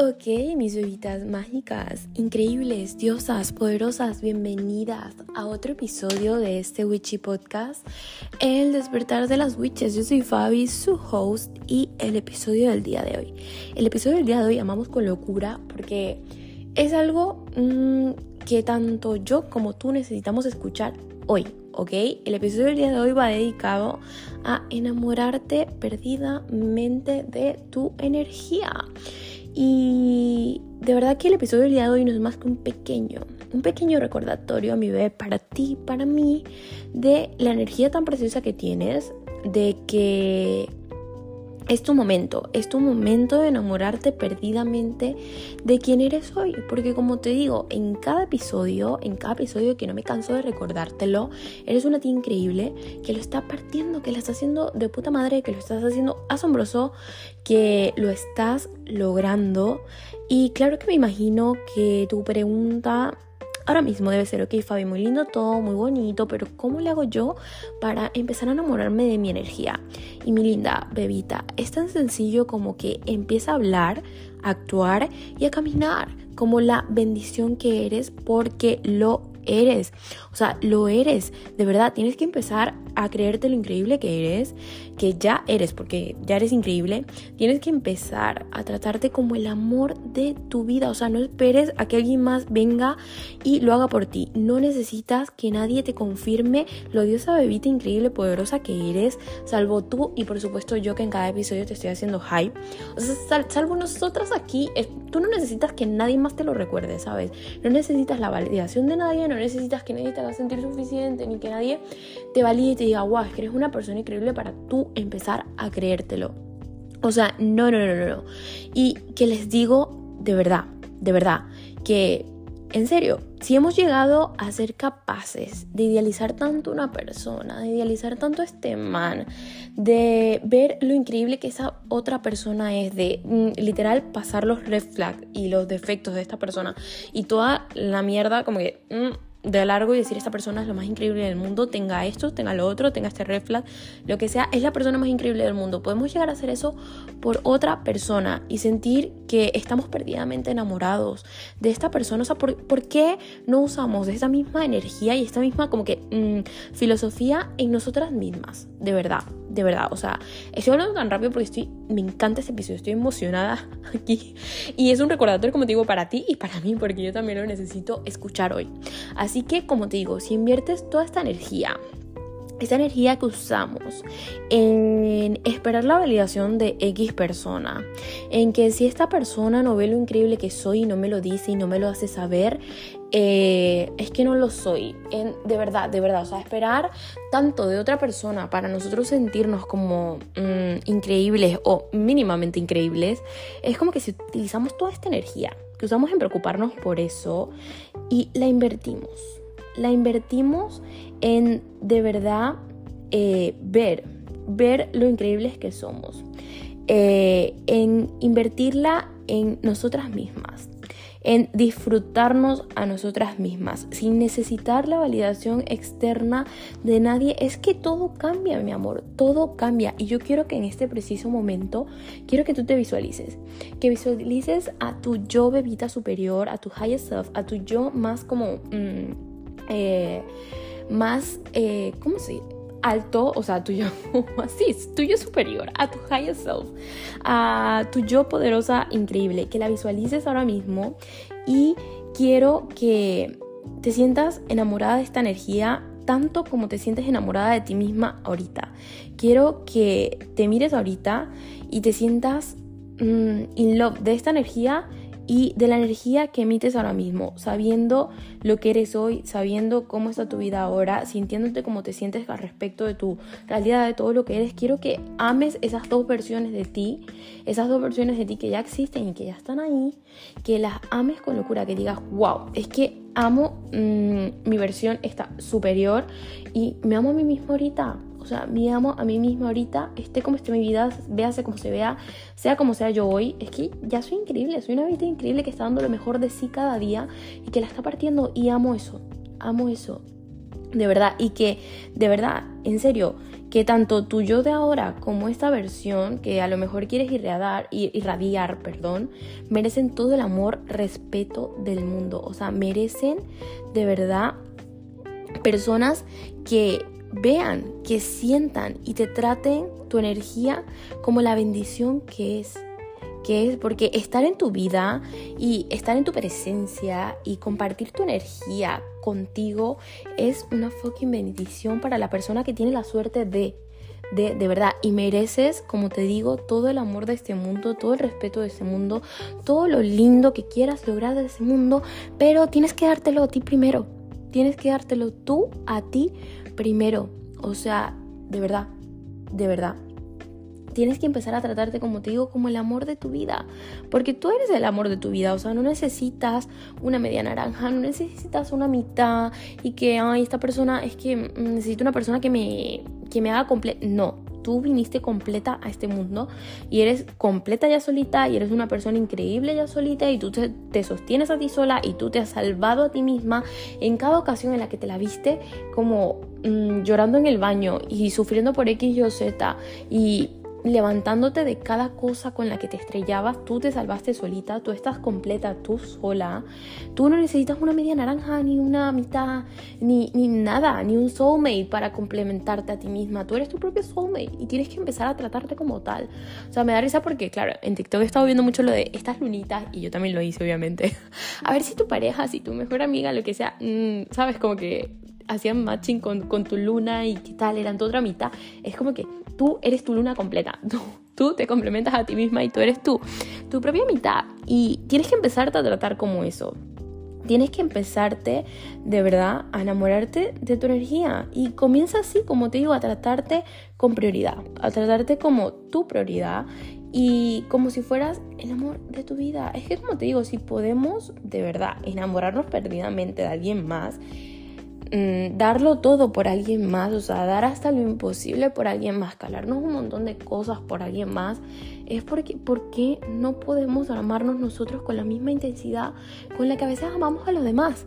Ok, mis bebitas mágicas, increíbles, diosas, poderosas, bienvenidas a otro episodio de este Witchy Podcast, El despertar de las witches. Yo soy Fabi, su host, y el episodio del día de hoy. El episodio del día de hoy amamos con locura porque es algo mm, que tanto yo como tú necesitamos escuchar hoy, ¿ok? El episodio del día de hoy va dedicado a enamorarte perdidamente de tu energía. Y de verdad que el episodio del día de hoy no es más que un pequeño, un pequeño recordatorio a mi bebé para ti, para mí, de la energía tan preciosa que tienes, de que es tu momento, es tu momento de enamorarte perdidamente de quién eres hoy. Porque como te digo, en cada episodio, en cada episodio que no me canso de recordártelo, eres una tía increíble que lo está partiendo, que lo está haciendo de puta madre, que lo estás haciendo asombroso, que lo estás logrando. Y claro que me imagino que tu pregunta ahora mismo debe ser, ok, Fabi, muy lindo todo, muy bonito, pero ¿cómo le hago yo para empezar a enamorarme de mi energía? Y mi linda bebita, es tan sencillo como que empieza a hablar, a actuar y a caminar como la bendición que eres porque lo eres. O sea, lo eres. De verdad, tienes que empezar a creerte lo increíble que eres, que ya eres, porque ya eres increíble. Tienes que empezar a tratarte como el amor de tu vida. O sea, no esperes a que alguien más venga y lo haga por ti. No necesitas que nadie te confirme lo diosa bebita increíble, poderosa que eres, salvo tú y por supuesto yo que en cada episodio te estoy haciendo hype. O sea, salvo nosotras aquí, tú no necesitas que nadie más te lo recuerde, ¿sabes? No necesitas la validación de nadie, no necesitas que nadie te haga sentir suficiente, ni que nadie te valide y te diga, wow, es que eres una persona increíble para tú empezar a creértelo. O sea, no, no, no, no, no. Y que les digo de verdad, de verdad, que en serio, si hemos llegado a ser capaces de idealizar tanto una persona, de idealizar tanto este man, de ver lo increíble que esa otra persona es, de mm, literal pasar los red flags y los defectos de esta persona y toda la mierda como que... Mm, de largo y decir esta persona es lo más increíble del mundo, tenga esto, tenga lo otro, tenga este red flag, lo que sea, es la persona más increíble del mundo. Podemos llegar a hacer eso por otra persona y sentir que estamos perdidamente enamorados de esta persona. O sea, ¿por, qué no usamos esa misma energía y esta misma como que mm, filosofía en nosotras mismas? De verdad, de verdad. O sea, estoy hablando tan rápido porque estoy, me encanta este episodio, estoy emocionada aquí. Y es un recordatorio, como te digo, para ti y para mí, porque yo también lo necesito escuchar hoy. Así que, como te digo, si inviertes toda esta energía esa energía que usamos en esperar la validación de X persona, en que si esta persona no ve lo increíble que soy y no me lo dice y no me lo hace saber, eh, es que no lo soy. De verdad, de verdad. O sea, esperar tanto de otra persona para nosotros sentirnos como mm, increíbles o mínimamente increíbles, es como que si utilizamos toda esta energía que usamos en preocuparnos por eso y la invertimos. La invertimos en de verdad eh, ver, ver lo increíbles que somos, eh, en invertirla en nosotras mismas, en disfrutarnos a nosotras mismas, sin necesitar la validación externa de nadie. Es que todo cambia, mi amor, todo cambia. Y yo quiero que en este preciso momento, quiero que tú te visualices, que visualices a tu yo bebita superior, a tu higher self, a tu yo más como... Mm, eh, más, eh, ¿cómo se dice? Alto, o sea, tu yo, así, tu yo superior, a tu higher self, a tu yo poderosa, increíble, que la visualices ahora mismo y quiero que te sientas enamorada de esta energía tanto como te sientes enamorada de ti misma ahorita. Quiero que te mires ahorita y te sientas mm, in love de esta energía y de la energía que emites ahora mismo, sabiendo lo que eres hoy, sabiendo cómo está tu vida ahora, sintiéndote como te sientes al respecto de tu realidad, de todo lo que eres. Quiero que ames esas dos versiones de ti, esas dos versiones de ti que ya existen y que ya están ahí, que las ames con locura, que digas, wow, es que amo mm, mi versión está superior y me amo a mí mismo ahorita sea, me amo a mí misma ahorita, esté como esté mi vida, véase como se vea, sea como sea yo hoy, es que ya soy increíble, soy una vida increíble que está dando lo mejor de sí cada día y que la está partiendo y amo eso, amo eso, de verdad, y que de verdad, en serio, que tanto tu yo de ahora como esta versión que a lo mejor quieres irradiar, irradiar perdón, merecen todo el amor, respeto del mundo. O sea, merecen de verdad personas que vean, que sientan y te traten tu energía como la bendición que es que es porque estar en tu vida y estar en tu presencia y compartir tu energía contigo es una fucking bendición para la persona que tiene la suerte de de, de, verdad y mereces, como te digo, todo el amor de este mundo, todo el respeto de este mundo, todo lo lindo que quieras lograr de ese mundo, pero tienes que dártelo a ti primero, tienes que dártelo tú a ti primero, o sea, de verdad, de verdad tienes que empezar a tratarte, como te digo, como el amor de tu vida. Porque tú eres el amor de tu vida. O sea, no necesitas una media naranja, no necesitas una mitad y que, ay, esta persona es que mm, necesito una persona que me, que me haga completa. No, tú viniste completa a este mundo y eres completa ya solita y eres una persona increíble ya solita y tú te, sostienes a ti sola y tú te has salvado a ti misma en cada ocasión en la que te la viste como mm, llorando en el baño y sufriendo por X, Y Z y levantándote de cada cosa con la que te estrellabas, tú te salvaste solita, tú estás completa, tú sola. Tú no necesitas una media naranja, ni una mitad, ni, ni nada, ni un soulmate para complementarte a ti misma. Tú eres tu propio soulmate y tienes que empezar a tratarte como tal. O sea, me da risa porque, claro, en TikTok he estado viendo mucho lo de estas lunitas y yo también lo hice, obviamente. a ver si tu pareja, si tu mejor amiga, lo que sea, mm, sabes, como que hacían matching con, con tu luna y qué tal, eran tu otra mitad. Es como que tú eres tu luna completa. Tú, te complementas a ti misma y tú eres tú, tu propia mitad. Y tienes que empezarte a tratar como eso. Tienes que empezarte de verdad a enamorarte de tu energía. Y comienza así, como te digo, a tratarte con prioridad. A tratarte como tu prioridad y como si fueras el amor de tu vida. Es que como te digo, si podemos de verdad enamorarnos perdidamente de alguien más, Mm, darlo todo por alguien más, o sea, dar hasta lo imposible por alguien más, calarnos un montón de cosas por alguien más, es porque ¿por qué no podemos amarnos nosotros con la misma intensidad con la que a veces amamos a los demás?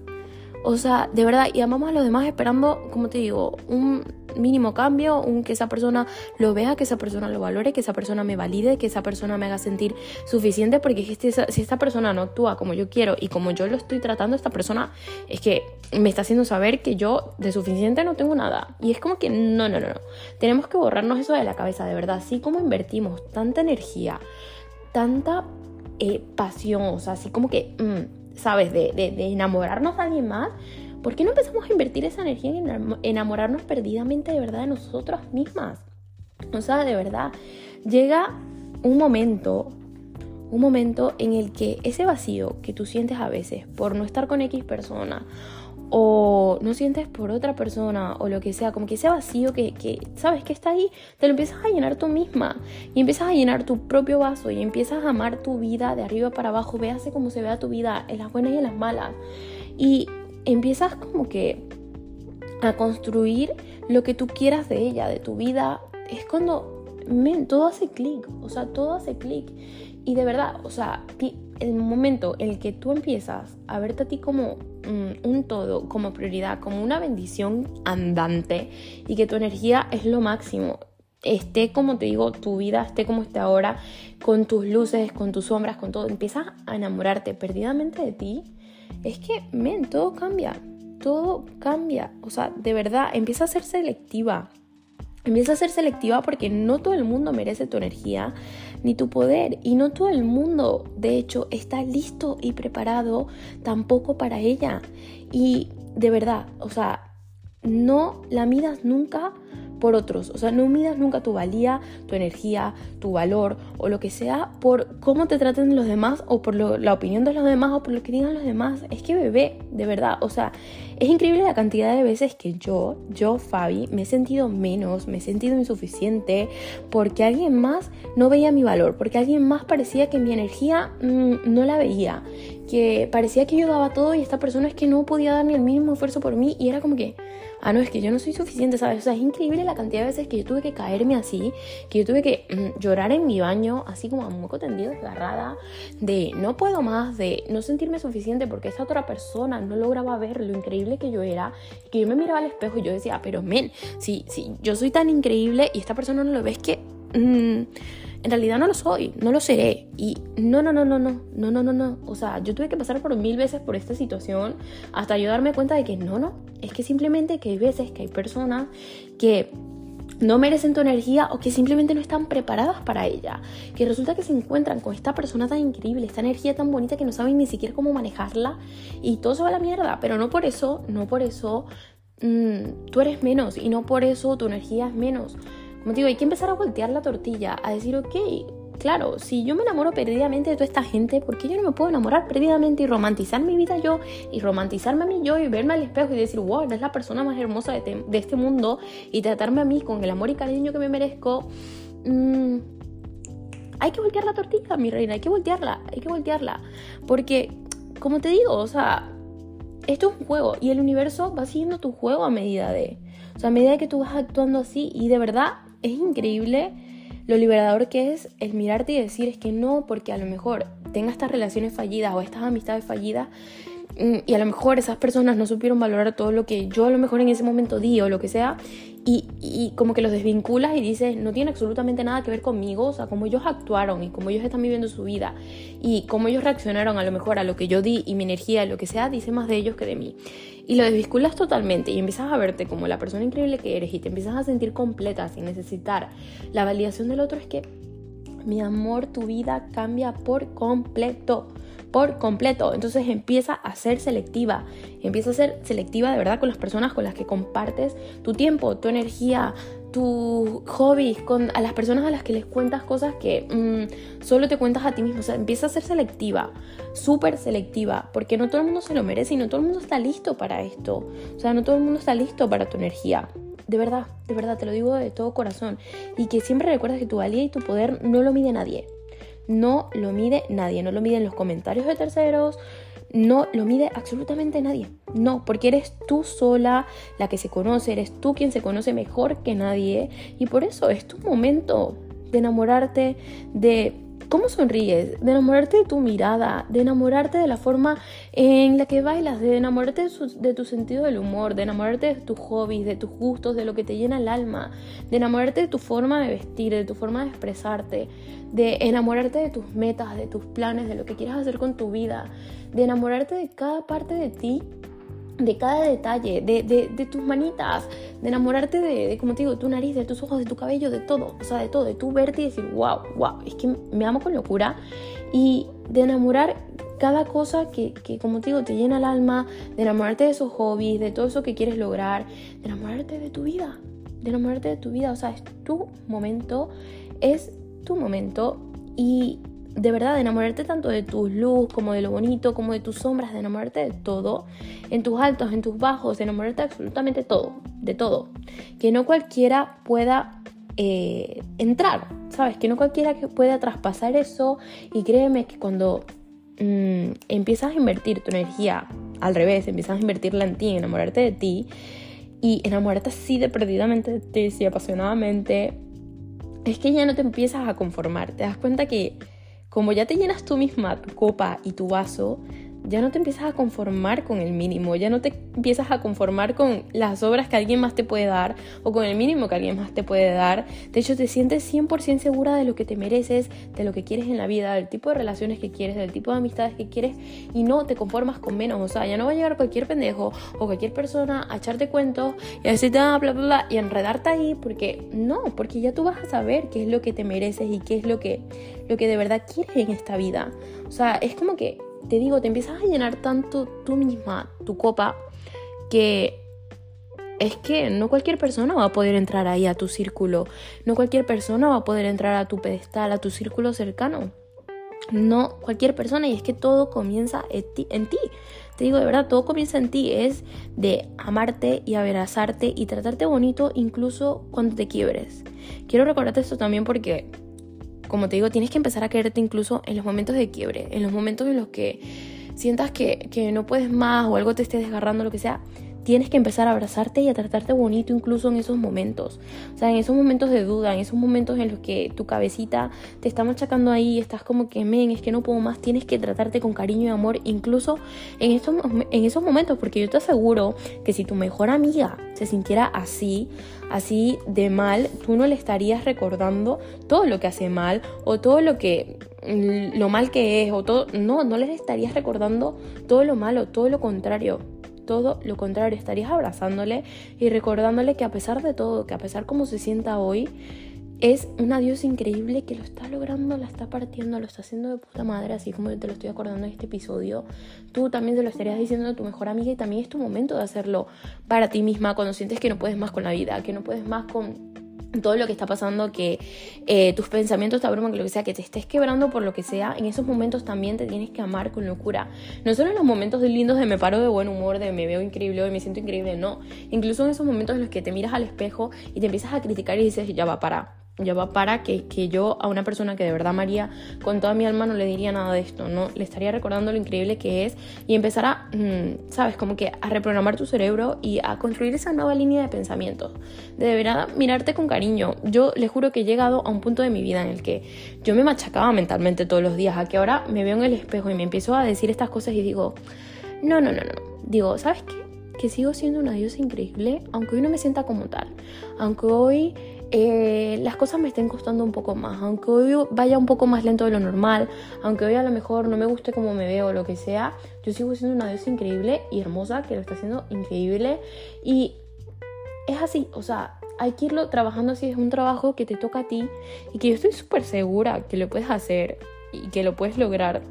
O sea, de verdad, y amamos a los demás esperando, como te digo, un mínimo cambio, un que esa persona lo vea, que esa persona lo valore, que esa persona me valide, que esa persona me haga sentir suficiente, porque si esta persona no actúa como yo quiero y como yo lo estoy tratando, esta persona es que me está haciendo saber que yo de suficiente no tengo nada. Y es como que no, no, no, no. Tenemos que borrarnos eso de la cabeza, de verdad. Así como invertimos tanta energía, tanta eh, pasión, o sea, así como que... Mm, ¿sabes? De, enamorarnos de alguien más, ¿por qué no empezamos a invertir esa energía en enamorarnos perdidamente de verdad de nosotras mismas? O sea, de verdad, llega un momento, un momento en el que ese vacío que tú sientes a veces por no estar con X persona o no sientes por otra persona o lo que sea, como que ese vacío que, que, sabes que está ahí, te lo empiezas a llenar tú misma y empiezas a llenar tu propio vaso y empiezas a amar tu vida de arriba para abajo, véase cómo se vea tu vida en las buenas y en las malas. Y empiezas como que a construir lo que tú quieras de ella, de tu vida, es cuando, todo hace clic, o sea, todo hace clic. Y de verdad, o sea, el momento en el que tú empiezas a verte a ti como mm, un todo, como prioridad, como una bendición andante y que tu energía es lo máximo, esté como te digo, tu vida esté como esté ahora, con tus luces, con tus sombras, con todo, empiezas a enamorarte perdidamente de ti, es que, men, todo cambia, todo cambia, o sea, de verdad, empieza a ser selectiva. Empieza a ser selectiva porque no todo el mundo merece tu energía ni tu poder y no todo el mundo, de hecho, está listo y preparado tampoco para ella. Y de verdad, o sea, no la midas nunca por otros. O sea, no midas nunca tu valía, tu energía, tu valor o lo que sea por cómo te traten los demás o por la opinión de los demás o por lo que digan los demás. Es que bebé, de verdad, o sea, es increíble la cantidad de veces que yo, yo, Fabi, me he sentido menos, me he sentido insuficiente porque alguien más no veía mi valor, porque alguien más parecía que mi energía mm, no la veía, que parecía que yo daba todo y esta persona es que no podía dar ni el mínimo esfuerzo por mí y era como que ah, no, es que yo no soy suficiente, ¿sabes? O sea, es increíble la cantidad de veces que yo tuve que caerme así, que yo tuve que mm, llorar en mi baño, así como a moco tendido, desgarrada, de no puedo más, de no sentirme suficiente porque esa otra persona no lograba ver lo increíble que yo era, que yo me miraba al espejo y yo decía, pero men, si, si yo soy tan increíble y esta persona no lo ve, es que mm, en realidad no lo soy, no lo seré. Y no, no, no, no, no, no, no, no, no. O sea, yo tuve que pasar por mil veces por esta situación hasta yo darme cuenta de que no, no, es que simplemente que hay veces que hay personas que no merecen tu energía o que simplemente no están preparadas para ella. Que resulta que se encuentran con esta persona tan increíble, esta energía tan bonita que no saben ni siquiera cómo manejarla y todo se va a la mierda. Pero no por eso, no por eso mm, tú eres menos y no por eso tu energía es menos. Como digo, hay que empezar a voltear la tortilla, a decir, ok, claro, si yo me enamoro perdidamente de toda esta gente, ¿por qué yo no me puedo enamorar perdidamente y romantizar mi vida yo y romantizarme a mí yo y verme al espejo y decir, wow, eres la persona más hermosa de, este mundo y tratarme a mí con el amor y cariño que me merezco? Mm, hay que voltear la tortilla, mi reina, hay que voltearla, hay que voltearla. Porque, como te digo, o sea, esto es un juego y el universo va siguiendo tu juego a medida de... O sea, a medida que tú vas actuando así y de verdad es increíble lo liberador que es el mirarte y decir es que no, porque a lo mejor tenga estas relaciones fallidas o estas amistades fallidas y a lo mejor esas personas no supieron valorar todo lo que yo a lo mejor en ese momento di o lo que sea y, como que los desvinculas y dices, no tiene absolutamente nada que ver conmigo, o sea, cómo ellos actuaron y cómo ellos están viviendo su vida y cómo ellos reaccionaron a lo mejor a lo que yo di y mi energía, lo que sea, dice más de ellos que de mí. Y lo desvinculas totalmente y empiezas a verte como la persona increíble que eres y te empiezas a sentir completa sin necesitar la validación del otro, es que, mi amor, tu vida cambia por completo por completo. Entonces empieza a ser selectiva. Empieza a ser selectiva de verdad con las personas con las que compartes tu tiempo, tu energía, tus hobbies, con a las personas a las que les cuentas cosas que mm, solo te cuentas a ti mismo. O sea, empieza a ser selectiva, súper selectiva, porque no todo el mundo se lo merece y no todo el mundo está listo para esto. O sea, no todo el mundo está listo para tu energía. De verdad, de verdad, te lo digo de todo corazón. Y que siempre recuerdas que tu valía y tu poder no lo mide nadie no lo mide nadie, no lo miden los comentarios de terceros, no lo mide absolutamente nadie. No, porque eres tú sola la que se conoce, eres tú quien se conoce mejor que nadie y por eso es tu momento de enamorarte, de cómo sonríes, de enamorarte de tu mirada, de enamorarte de la forma en la que bailas, de enamorarte de, tu sentido del humor, de enamorarte de tus hobbies, de tus gustos, de lo que te llena el alma, de enamorarte de tu forma de vestir, de tu forma de expresarte, de enamorarte de tus metas, de tus planes, de lo que quieras hacer con tu vida, de enamorarte de cada parte de ti de cada detalle, de, de, tus manitas, de enamorarte de, como te digo, tu nariz, de tus ojos, de tu cabello, de todo, o sea, de todo, de tu verte y decir, wow, wow, es que me amo con locura y de enamorar cada cosa que, que, como te digo, te llena el alma, de enamorarte de esos hobbies, de todo eso que quieres lograr, de enamorarte de tu vida, de enamorarte de tu vida, o sea, es tu momento, es tu momento. Y de verdad, de enamorarte tanto de tu luz como de lo bonito, como de tus sombras, de enamorarte de todo, en tus altos, en tus bajos, de enamorarte de absolutamente todo, de todo. Que no cualquiera pueda eh, entrar, ¿sabes? Que no cualquiera pueda traspasar eso y créeme que cuando mm, empiezas a invertir tu energía al revés, empiezas a invertirla en ti, en enamorarte de ti y enamorarte así de perdidamente de ti, sí, apasionadamente, es que ya no te empiezas a conformar, te das cuenta que como ya te llenas tú misma copa y tu vaso, ya no te empiezas a conformar con el mínimo, ya no te empiezas a conformar con las obras que alguien más te puede dar o con el mínimo que alguien más te puede dar. De hecho, te sientes 100% segura de lo que te mereces, de lo que quieres en la vida, del tipo de relaciones que quieres, del tipo de amistades que quieres y no te conformas con menos. O sea, ya no va a llegar cualquier pendejo o cualquier persona a echarte cuentos y a decirte ah, bla, bla, bla y enredarte ahí porque no, porque ya tú vas a saber qué es lo que te mereces y qué es lo que, lo que de verdad quieres en esta vida. O sea, es como que te digo, te empiezas a llenar tanto tú misma, tu copa, que es que no cualquier persona va a poder entrar ahí a tu círculo, no cualquier persona va a poder entrar a tu pedestal, a tu círculo cercano. No cualquier persona y es que todo comienza en ti. Te digo de verdad, todo comienza en ti. Es de amarte y abrazarte y tratarte bonito incluso cuando te quiebres. Quiero recordarte esto también porque como te digo, tienes que empezar a quererte incluso en los momentos de quiebre, en los momentos en los que sientas que, no puedes más o algo te esté desgarrando, lo que sea. Tienes que empezar a abrazarte y a tratarte bonito incluso en esos momentos. O sea, en esos momentos de duda, en esos momentos en los que tu cabecita te está machacando ahí, estás como que, men, es que no puedo más, tienes que tratarte con cariño y amor, incluso en, estos, en esos momentos, porque yo te aseguro que si tu mejor amiga se sintiera así, así de mal, tú no le estarías recordando todo lo que hace mal o todo lo que lo mal que es o todo, no, no les estarías recordando todo lo malo, todo lo contrario todo lo contrario, estarías abrazándole y recordándole que a pesar de todo, que a pesar como se sienta hoy, es una diosa increíble que lo está logrando, la está partiendo, lo está haciendo de puta madre, así como yo te lo estoy acordando en este episodio. Tú también te lo estarías diciendo a tu mejor amiga y también es tu momento de hacerlo para ti misma cuando sientes que no puedes más con la vida, que no puedes más con todo lo que está pasando, que eh, tus pensamientos te abruman, que lo que sea, que te estés quebrando por lo que sea, en esos momentos también te tienes que amar con locura. No solo en los momentos lindos de me paro de buen humor, de me veo increíble, de me siento increíble, no. Incluso en esos momentos en los que te miras al espejo y te empiezas a criticar y dices, ya va, para ya va para que, que, yo a una persona que de verdad María con toda mi alma no le diría nada de esto, ¿no? Le estaría recordando lo increíble que es y empezar mm, ¿sabes? Como que a reprogramar tu cerebro y a construir esa nueva línea de pensamientos. De verdad mirarte con cariño. Yo le juro que he llegado a un punto de mi vida en el que yo me machacaba mentalmente todos los días, a que ahora me veo en el espejo y me empiezo a decir estas cosas y digo, no, no, no, no. Digo, ¿sabes qué? Que sigo siendo una diosa increíble, aunque hoy no me sienta como tal. Aunque hoy eh, las cosas me estén costando un poco más, aunque hoy vaya un poco más lento de lo normal, aunque hoy a lo mejor no me guste como me veo o lo que sea, yo sigo siendo una diosa increíble y hermosa que lo está haciendo increíble. Y es así, o sea, hay que irlo trabajando así, es un trabajo que te toca a ti y que yo estoy súper segura que lo puedes hacer y que lo puedes lograr.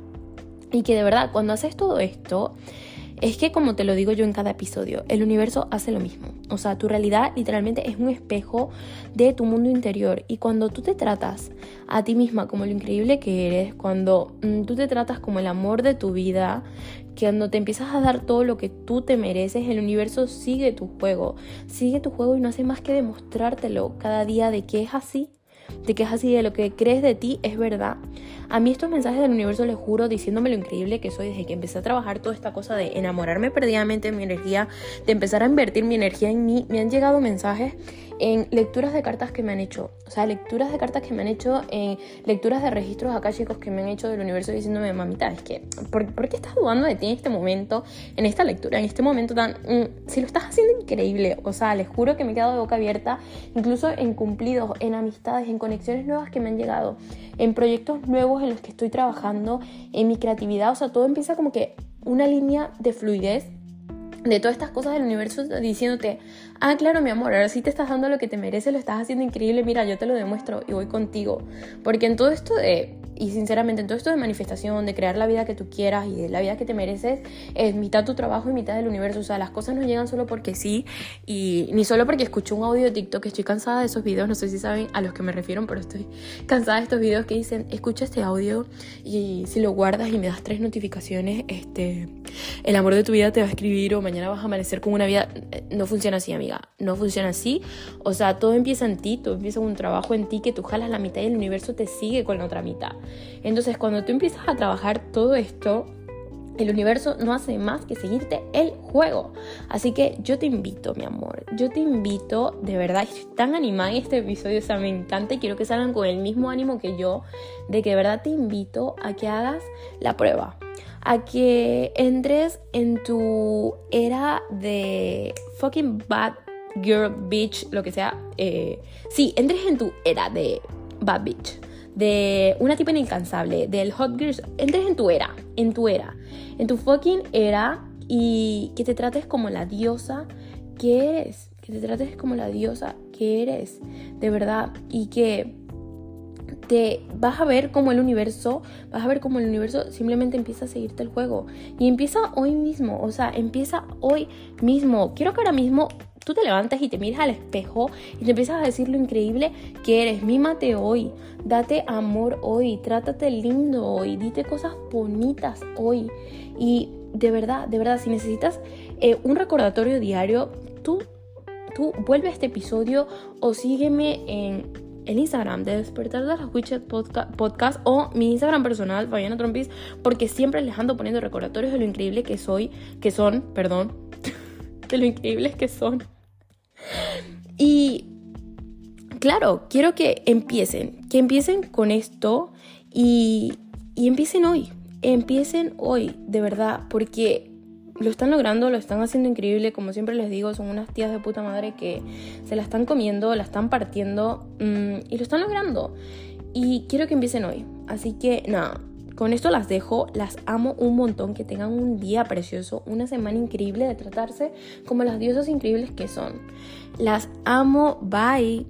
Y que de verdad cuando haces todo esto es que como te lo digo yo en cada episodio, el universo hace lo mismo. O sea, tu realidad literalmente es un espejo de tu mundo interior. Y cuando tú te tratas a ti misma como lo increíble que eres, cuando mm, tú te tratas como el amor de tu vida, cuando te empiezas a dar todo lo que tú te mereces, el universo sigue tu juego. Sigue tu juego y no hace más que demostrártelo cada día de que es así de que es así, de lo que crees de ti es verdad. A mí estos mensajes del universo les juro diciéndome lo increíble que soy desde que empecé a trabajar toda esta cosa de enamorarme perdidamente de mi energía, de empezar a invertir mi energía en mí, me han llegado mensajes en lecturas de cartas que me han hecho, o sea, lecturas de cartas que me han hecho, en lecturas de registros acá chicos que me han hecho del universo diciéndome, mamita, es que, ¿por, qué estás dudando de ti en este momento, en esta lectura, en este momento tan, mm, si lo estás haciendo increíble, o sea, les juro que me he quedado de boca abierta, incluso en cumplidos, en amistades, en conexiones nuevas que me han llegado, en proyectos nuevos en los que estoy trabajando, en mi creatividad, o sea, todo empieza como que una línea de fluidez de todas estas cosas del universo diciéndote, ah, claro, mi amor, ahora sí te estás dando lo que te mereces, lo estás haciendo increíble, mira, yo te lo demuestro y voy contigo. Porque en todo esto de y sinceramente, en todo esto de manifestación, de crear la vida que tú quieras y la vida que te mereces, es mitad tu trabajo y mitad del universo. O sea, las cosas no llegan solo porque sí y ni solo porque escuché un audio de TikTok. Estoy cansada de esos videos, no sé si saben a los que me refiero, pero estoy cansada de estos videos que dicen, escucha este audio y si lo guardas y me das tres notificaciones, este, el amor de tu vida te va a escribir o mañana vas a amanecer con una vida. No funciona así, amiga. No funciona así. O sea, todo empieza en ti, todo empieza un trabajo en ti que tú jalas la mitad y el universo te sigue con la otra mitad. Entonces, cuando tú empiezas a trabajar todo esto, el universo no hace más que seguirte el juego. Así que yo te invito, mi amor. Yo te invito, de verdad, estoy tan animada en este episodio, o sea, me encanta y quiero que salgan con el mismo ánimo que yo, de que de verdad te invito a que hagas la prueba. A que entres en tu era de fucking bad girl bitch, lo que sea. Eh, sí, entres en tu era de bad bitch de una tipa incansable, del hot girls, entres en tu era, en tu era, en tu fucking era y que te trates como la diosa que eres, que te trates como la diosa que eres, de verdad, y que te vas a ver como el universo, vas a ver como el universo simplemente empieza a seguirte el juego y empieza hoy mismo, o sea, empieza hoy mismo. Quiero que ahora mismo tú te levantas y te miras al espejo y te empiezas a decir lo increíble que eres. Mímate hoy, date amor hoy, trátate lindo hoy, dite cosas bonitas hoy. Y de verdad, de verdad, si necesitas eh, un recordatorio diario, tú, tú vuelve a este episodio o sígueme en el Instagram de Despertar de las Witches podcast, o mi Instagram personal, Fabiana Trompis, porque siempre les ando poniendo recordatorios de lo increíble que soy, que son, perdón, de lo increíbles que son. Y claro, quiero que empiecen, que empiecen con esto y, y empiecen hoy, empiecen hoy, de verdad, porque lo están logrando, lo están haciendo increíble, como siempre les digo, son unas tías de puta madre que se la están comiendo, la están partiendo mm, y lo están logrando. Y quiero que empiecen hoy. Así que nada, con esto las dejo, las amo un montón, que tengan un día precioso, una semana increíble de tratarse como las diosas increíbles que son. Las amo, bye.